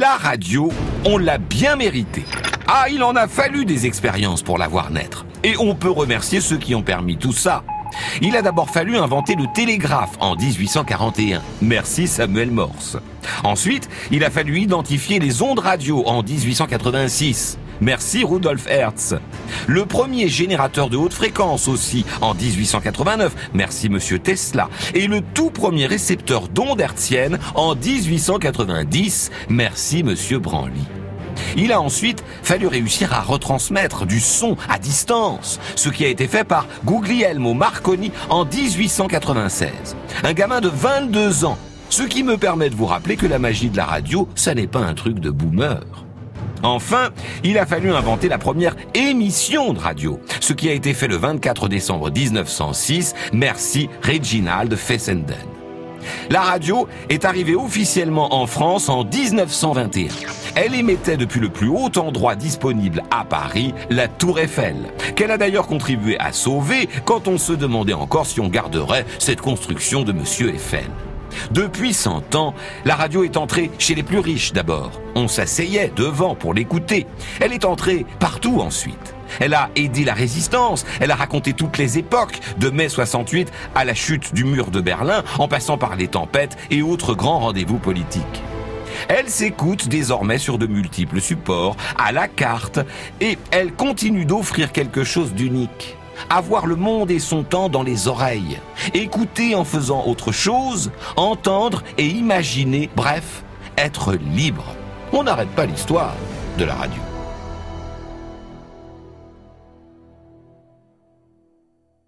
La radio, on l'a bien mérité. Ah, il en a fallu des expériences pour la voir naître. Et on peut remercier ceux qui ont permis tout ça. Il a d'abord fallu inventer le télégraphe en 1841. Merci Samuel Morse. Ensuite, il a fallu identifier les ondes radio en 1886. Merci Rudolf Hertz. Le premier générateur de haute fréquence aussi en 1889. Merci Monsieur Tesla. Et le tout premier récepteur d'ondes hertziennes en 1890. Merci Monsieur Branly. Il a ensuite fallu réussir à retransmettre du son à distance, ce qui a été fait par Guglielmo Marconi en 1896. Un gamin de 22 ans, ce qui me permet de vous rappeler que la magie de la radio, ça n'est pas un truc de boomer. Enfin, il a fallu inventer la première émission de radio, ce qui a été fait le 24 décembre 1906. Merci Reginald Fessenden. La radio est arrivée officiellement en France en 1921. Elle émettait depuis le plus haut endroit disponible à Paris, la Tour Eiffel, qu'elle a d'ailleurs contribué à sauver quand on se demandait encore si on garderait cette construction de Monsieur Eiffel. Depuis 100 ans, la radio est entrée chez les plus riches d'abord. On s'asseyait devant pour l'écouter. Elle est entrée partout ensuite. Elle a aidé la résistance, elle a raconté toutes les époques, de mai 68 à la chute du mur de Berlin, en passant par les tempêtes et autres grands rendez-vous politiques. Elle s'écoute désormais sur de multiples supports, à la carte, et elle continue d'offrir quelque chose d'unique. Avoir le monde et son temps dans les oreilles. Écouter en faisant autre chose, entendre et imaginer, bref, être libre. On n'arrête pas l'histoire de la radio.